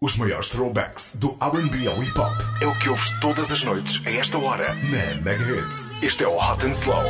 Os maiores throwbacks do RB ao hip hop é o que ouves todas as noites a esta hora na Mega Hits. Este é o Hot and Slow.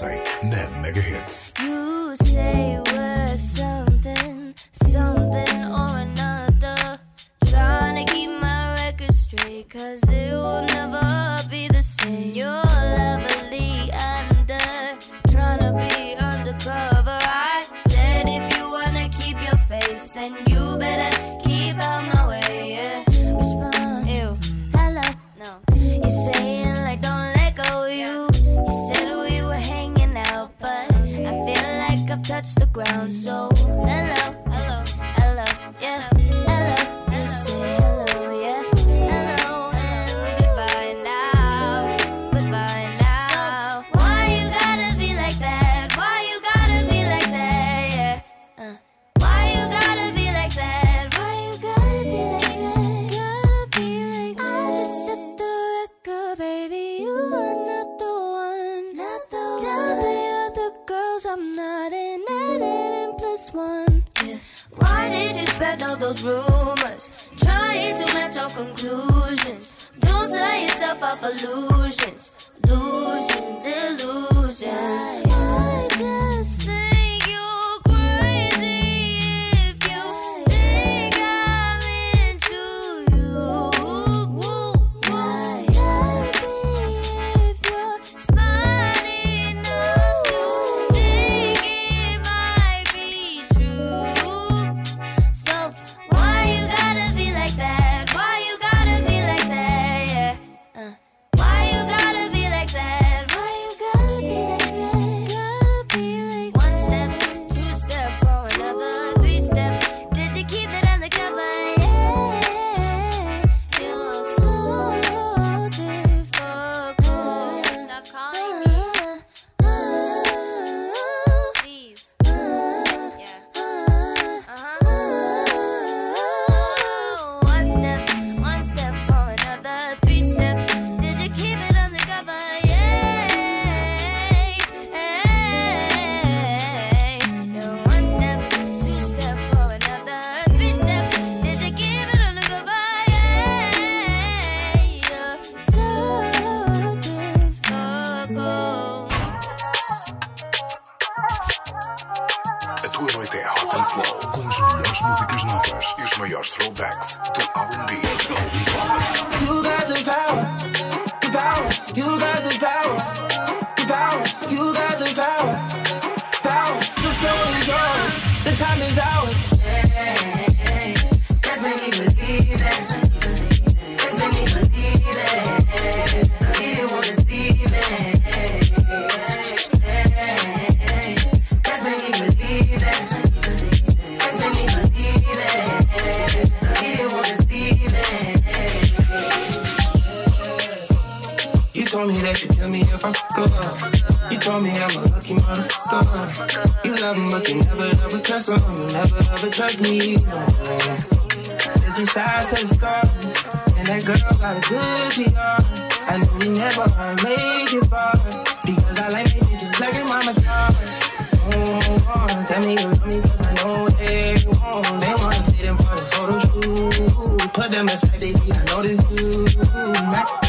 10 mega hits. take it far because I like it just like it, mama got oh, Tell me you love me cause I know they won't. They wanna fit them for the photo shoot. Put them aside, they need I know this dude.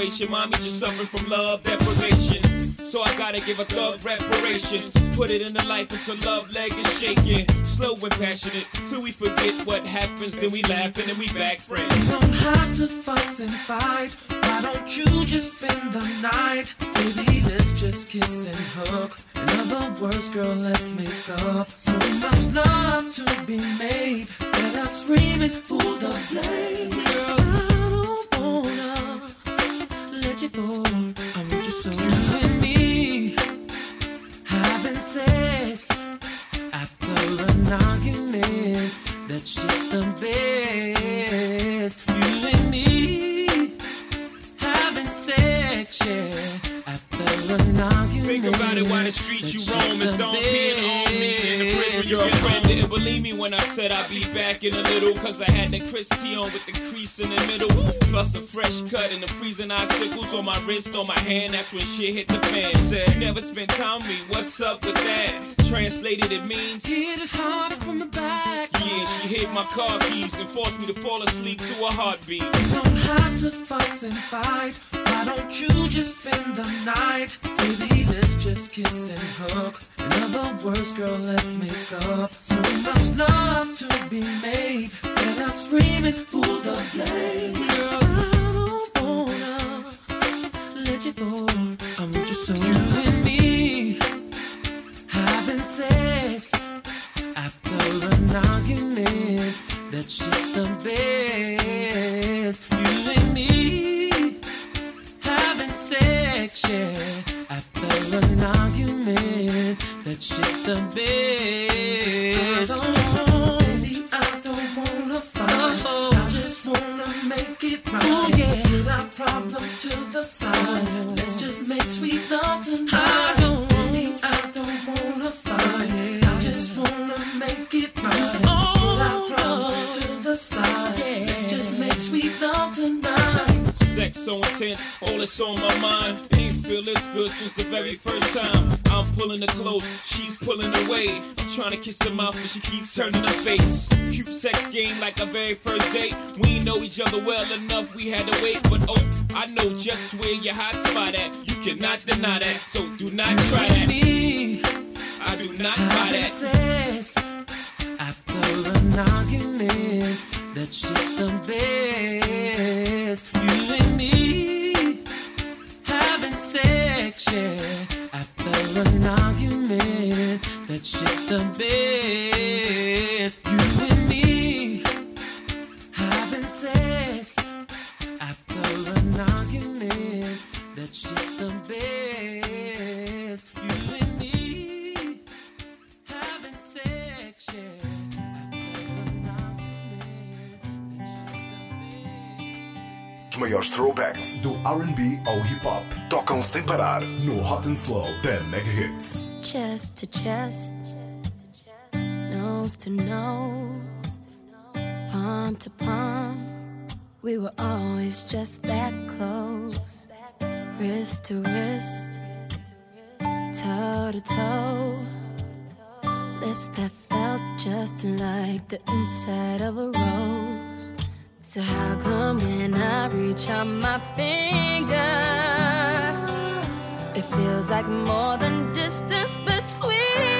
Situation. Mommy just suffering from love deprivation. So I gotta give a thug reparations. Put it in the life until love leg is shaking. Slow and passionate till we forget what happens. Then we laugh and we back friends. don't have to fuss and fight. Why don't you just spend the night? Baby, let's just kiss and hug. In other words, girl, let's make up. So much love to be made. Instead of screaming, who's the blame? Girl, I want you so you and me having sex after an argument. That's just the best. You and me having sex, yeah. After an argument. Think about it while the streets you roam storm the in on me. In the prison best. you get friend didn't believe me when I said I'd be back in a little. Cause I had the Chris T on with the crease in the middle. Plus a fresh cut and the freezing icicles on my wrist, on my hand. That's when shit hit the fan. Said, never spent time with me. What's up with that? Translated, it means. Hit it hard from the back. Yeah, she hit my car keys and forced me to fall asleep to a heartbeat. don't have to fuss and fight. Why don't you just spend the night? Baby, let's just kiss and hug. In other words, girl, let's make up. So much love to be made. Instead of screaming, who's the blame? Girl, I don't wanna let you Oh, I want you so you and me having sex after an argument. That's just the best. Sex, yeah. After an argument, that's just the best. I don't, baby, I don't wanna fight. Uh-huh. I just wanna make it right. Oh, yeah. Put our problems to the side. Let's just make sweet love tonight. I don't, baby, I don't wanna fight. So intense, all that's on my mind. Ain't feel this good since the very first time. I'm pulling her close, she's pulling away. I'm trying to kiss her mouth, but she keeps turning her face. Cute sex game like our very first date. We know each other well enough, we had to wait. But oh, I know just where your hot spot at. You cannot deny that, so do not try that. Me I do not buy that. sex after an argument. That's just the best. You and me having sex, yeah. After an argument, that's just the best. You and me having sex after an argument. That's just the best. Maiores throwbacks do R&B ao hip hop tocam sem parar no Hot and Slow da Mega Hits. chest to chest, nose to nose, palm to palm. We were always just that close, wrist to wrist, toe to toe. Lips that felt just like the inside of a rose. So how come when I reach out my finger? It feels like more than distance between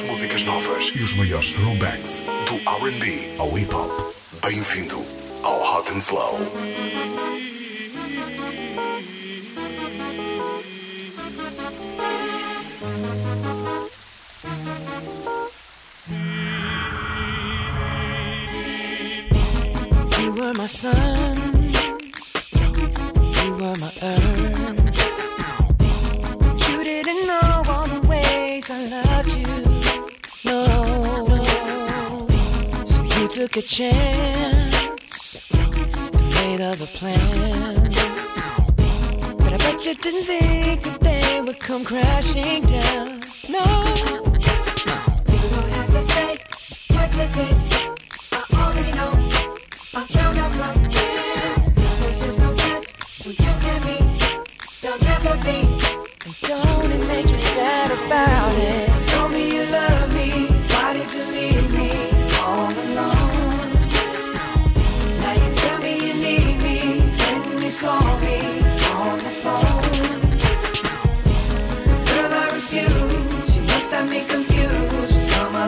melhores músicas novas e os maiores throwbacks do RB ao hip hop. Bem-vindo ao Hot and Slow.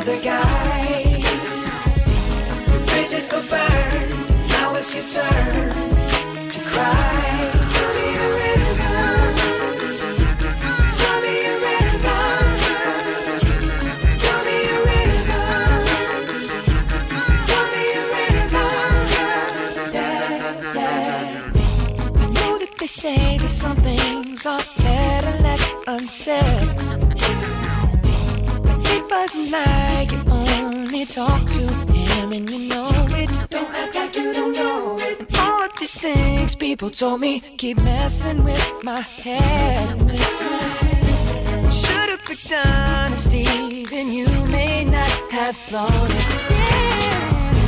Other guy. The bridges go burn. Now it's your turn to cry. Me a me a me a me a. Yeah, yeah. I know that they say that some things are better left unsaid. It you only talk to him and you know it. Don't act like you don't know it. And all of these things people told me keep messing with my head. Should've picked honesty, then you may not have thought it.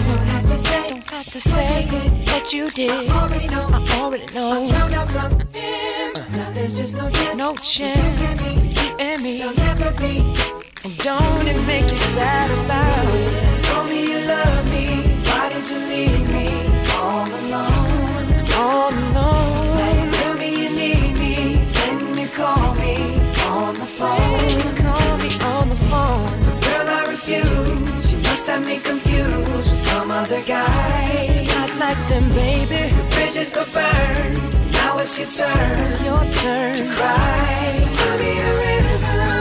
Don't have to say, don't have to say what you did. I already know. I already know. I from him. Uh. Now there's just no chance. No chance. You and me. There'll never be. And don't it make you sad about it? Told me you love me. Why did you leave me all alone? All alone. Now you tell me you need me. When you call me on the phone. You Call me on the phone. Girl, I refuse. You must have me confused with some other guy. Not like them, baby. The bridges go burn. Now it's your turn. It's your turn to cry. So tell me a river.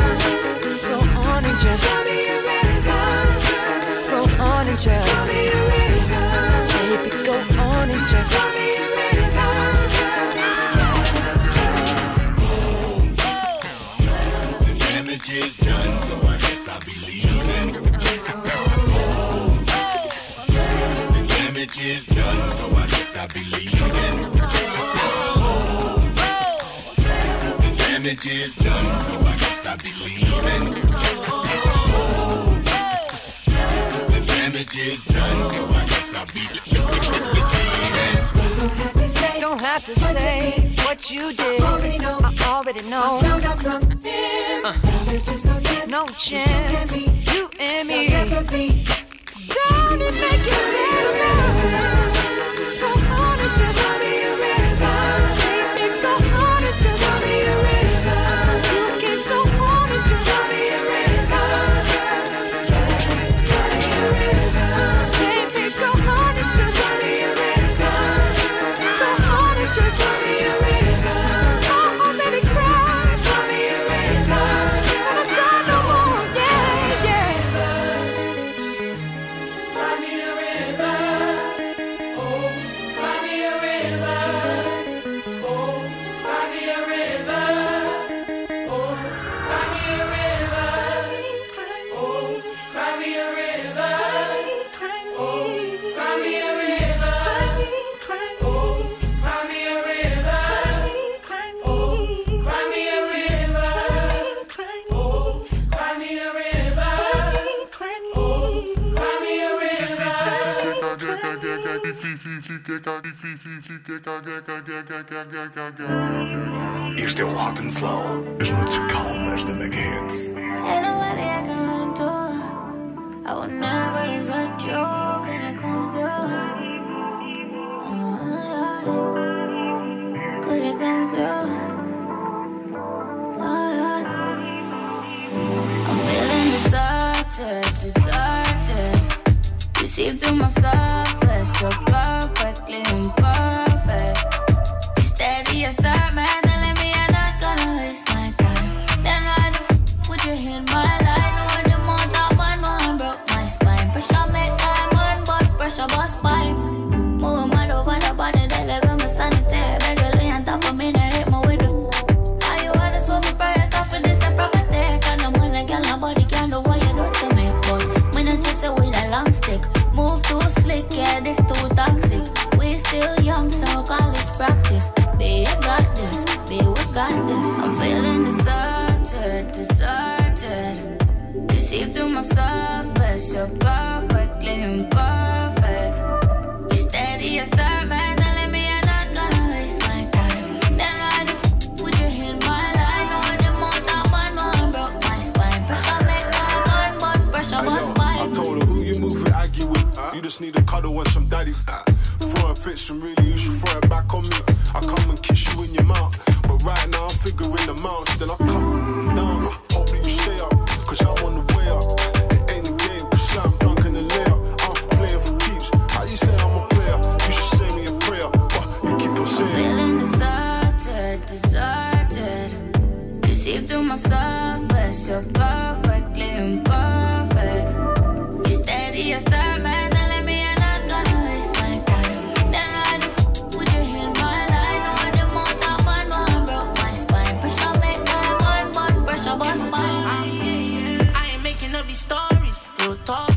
Go on and just tell me a river. Go on and just tell me a river. Baby, go on and just tell me a river. The damage is done, so I guess I'll be leaving. The damage is done, so I guess I'll be leaving. The damage is done, so I guess I'll be leaving. The damage is done, so I guess I'll be leaving. Don't have to say what you did. I already know. I already know. Uh, no chance. You and me. Don't it make you sad Este é o Hot and Slow. As noites calmas da Mega Hits. I. I would never desert you. Can I come through? Oh, Could it come through? Oh, I'm feeling deserted, deserted. You see through my surface gotta be stories, real talk.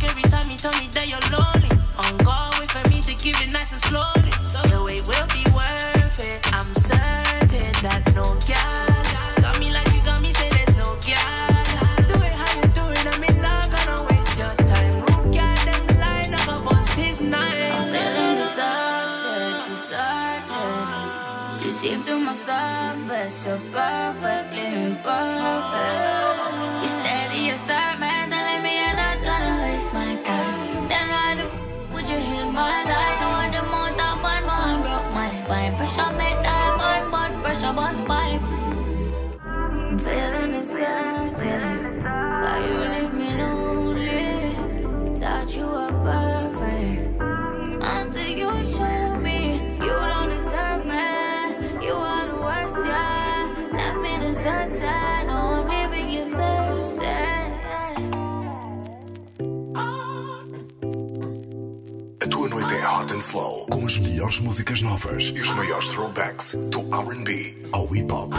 Flow com as melhores músicas novas e os maiores throwbacks do RB ao hip hop.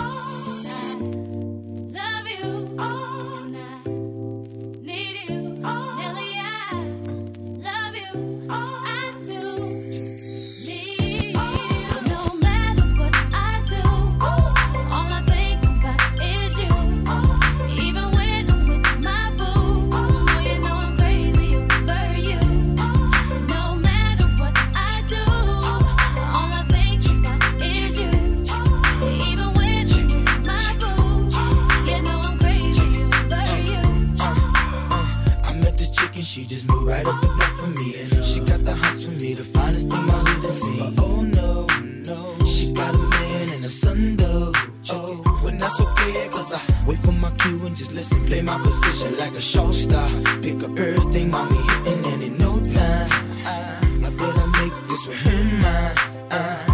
for me. She got the hots for me, the finest thing my hood has seen. But oh no, no, she got a man and a son though. Oh, when that's okay, cause I wait for my cue and just listen. Play my position like a show star. Pick up everything, mommy, and then in no time, I, I better make this with him mine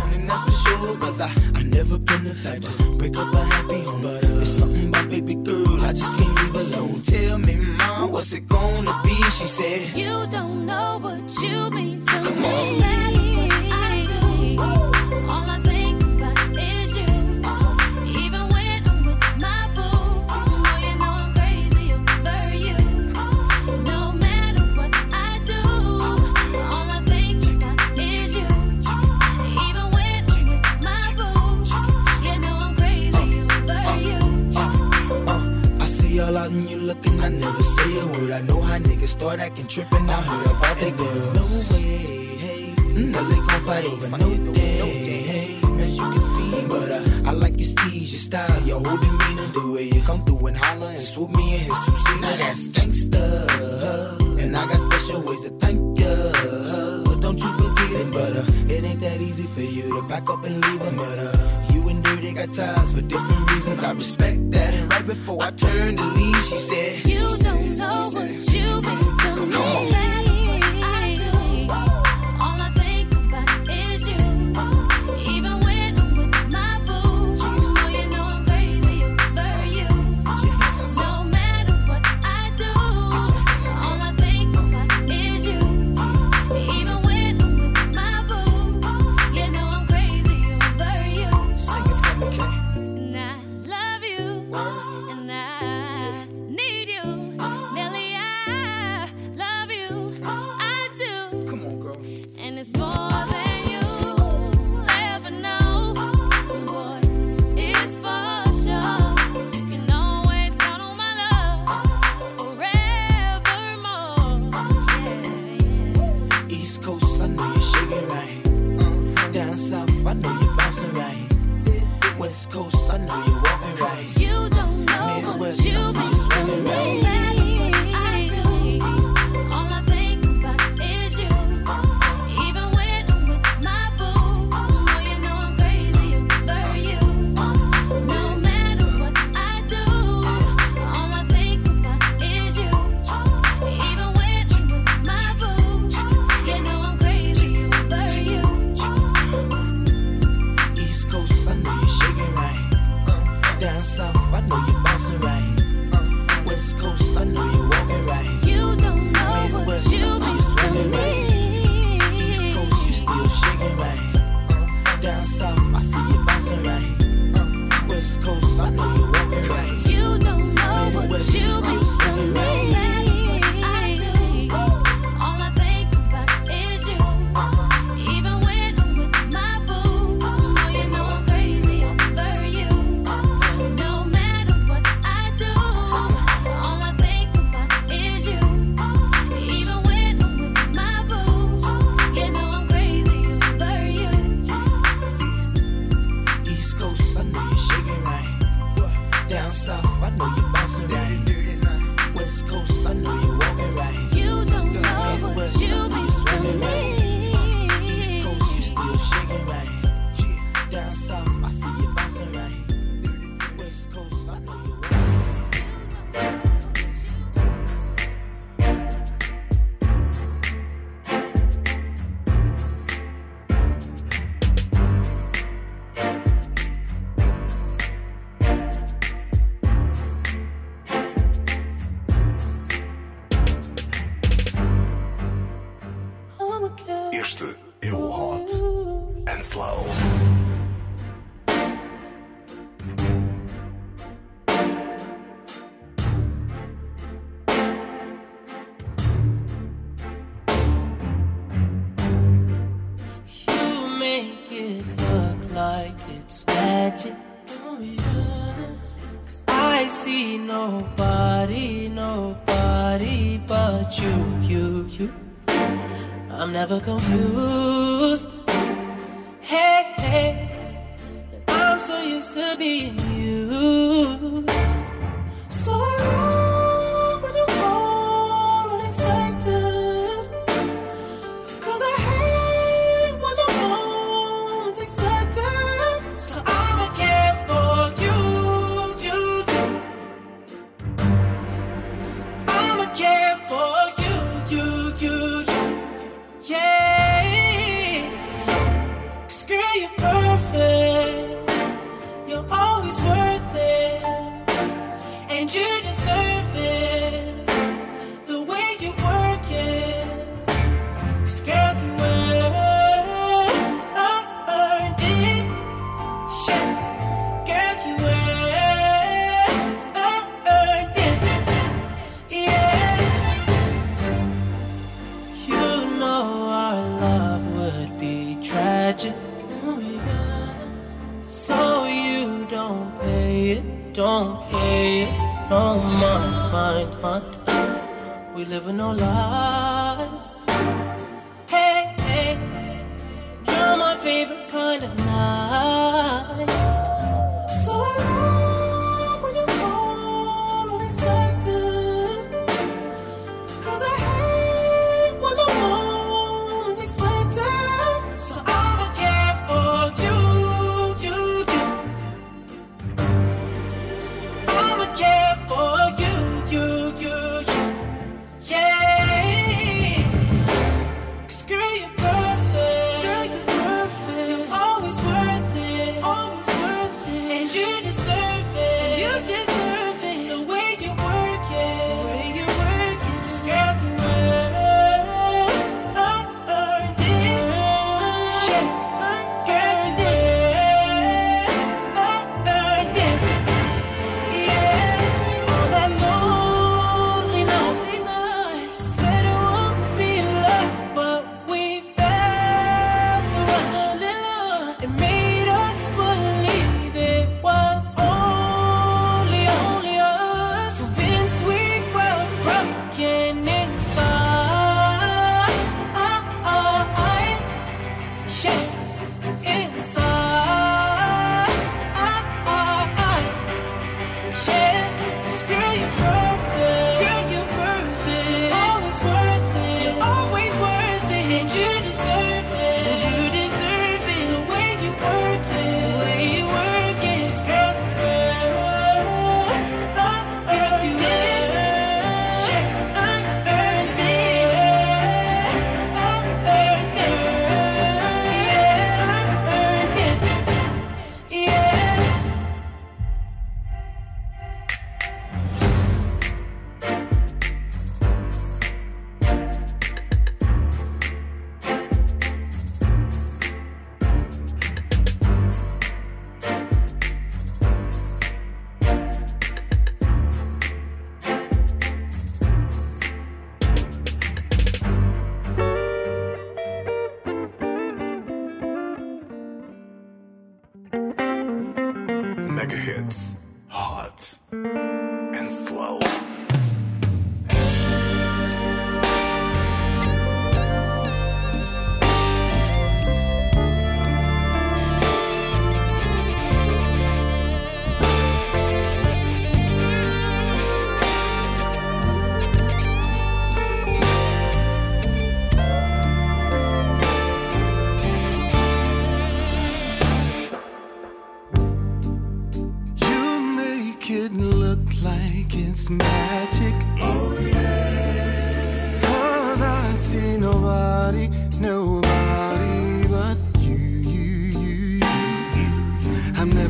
never been the type to break up a happy home. But uh, it's something about baby girl, I just can't leave alone. So tell me, mom, what's it gonna be? She said, You don't know what you mean to Come me. On. looking, I never say a word. I know how niggas start acting tripping. I heard about that girl. There's no way, hey. Mm, no, they gon' fight over no, day, hey. As you can see, but uh, I like your steez, your style, your whole demeanor, the way you come through and holler and swoop me in his two seats. Now that's gangsta, and I got special ways to thank ya. Don't you forget it, but uh, it ain't that easy for you to back up and leave a uh they got ties for different reasons. I respect that. And right before I turned to leave, she said, You don't know what you've been to me. myself. I know you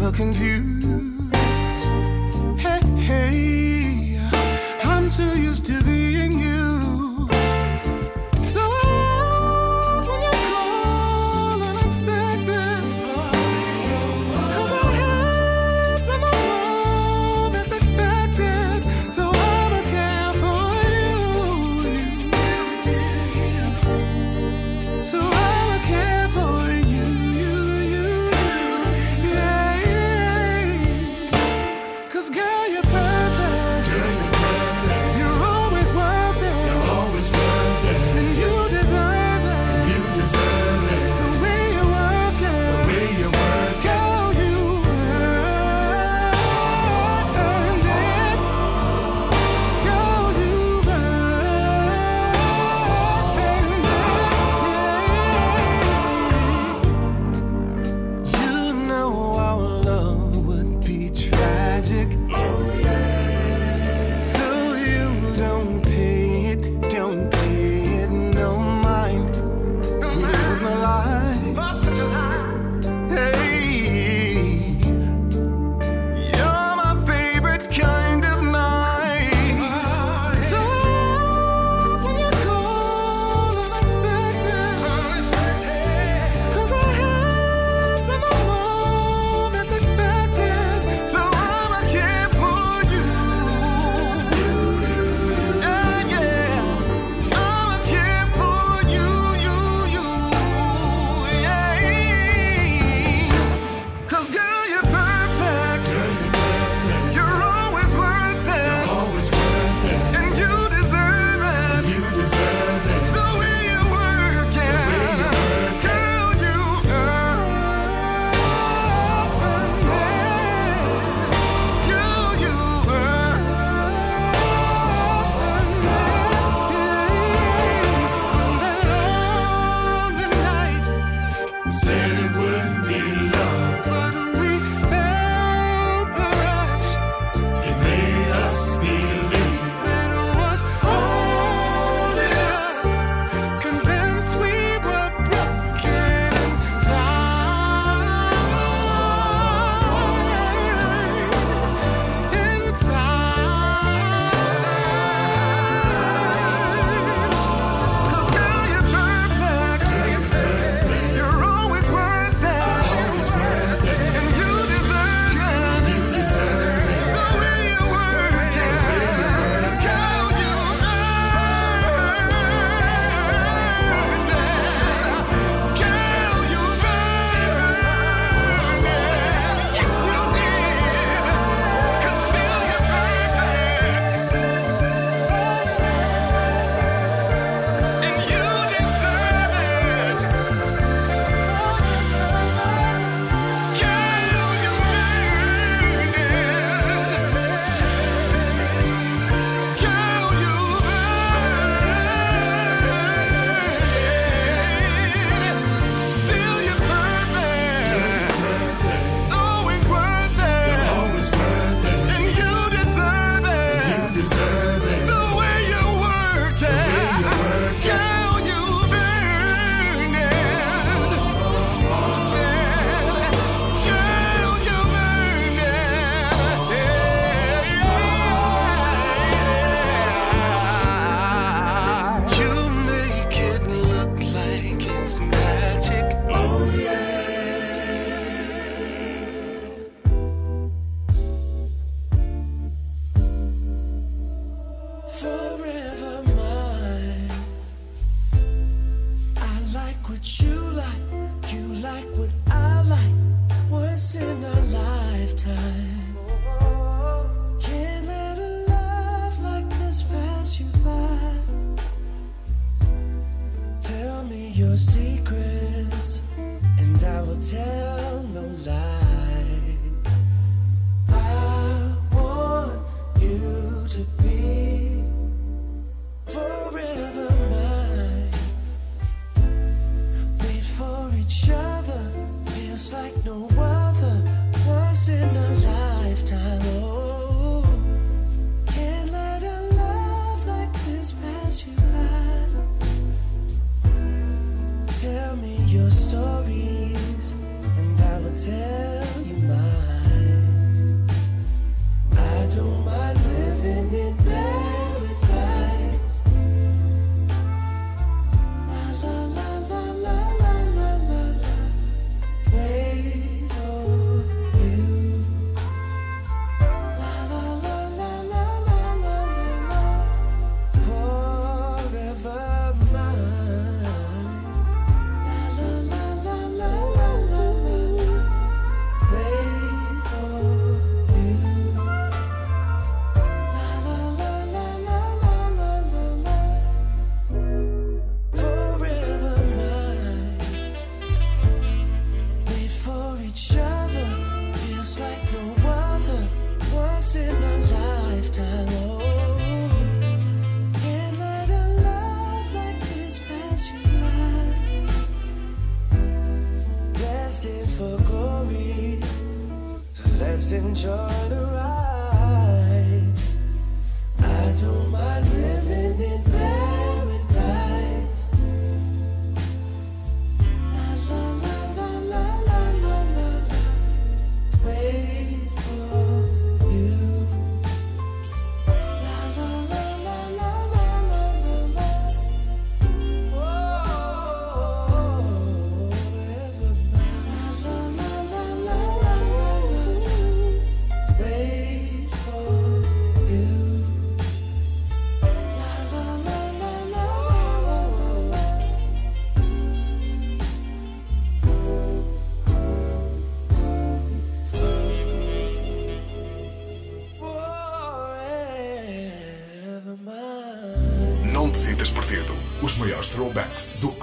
never confused.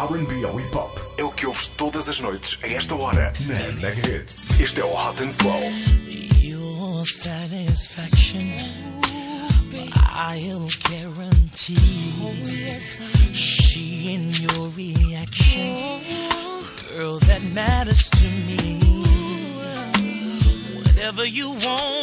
R&B hip hop. É o que ouves todas as noites a esta hora na Mega Hits. Este é o Hot and Slow. Your satisfaction I'll guarantee She in your reaction Girl, that matters to me Whatever you want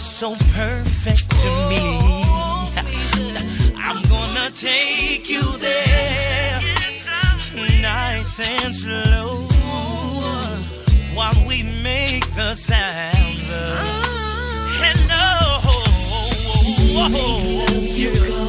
is so perfect to me. I'm gonna take you there, nice and slow, while we make the sounds of hello. Make love you go.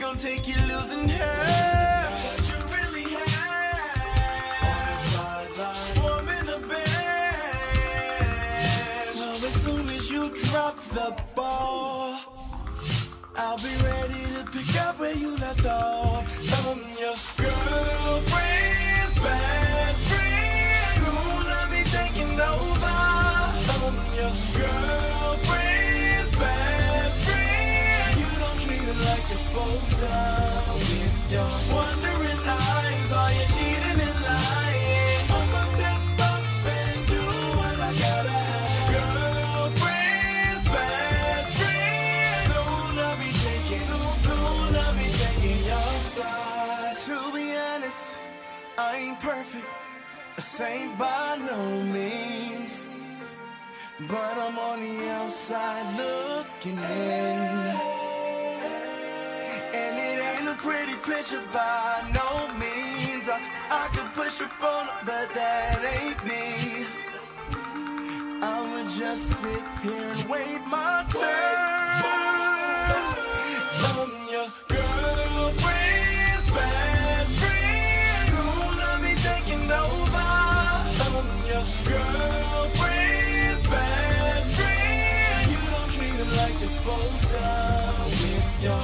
Gonna take you losing her. What you really have. Warm in the bed. So as soon as you drop the ball, I'll be ready to pick up where you left off. I'm your girlfriend's best friend. Soon I'll be taking over. I'm your girlfriend's supposed to. With your wondering eyes, are you cheating and lying? I'ma step up and do what I gotta have. Girlfriend's best friend. Soon I'll be taking, soon I'll be taking your spot. To be honest, I ain't perfect. A saint by no means. But I'm on the outside looking in pretty picture by no means. I, I could push up phone her, but that ain't me. I would just sit here and wait my turn. I'm your girlfriend's best friend. Soon I'll be taking over. I'm your girlfriend's best friend. You don't treat her like you're supposed to. With your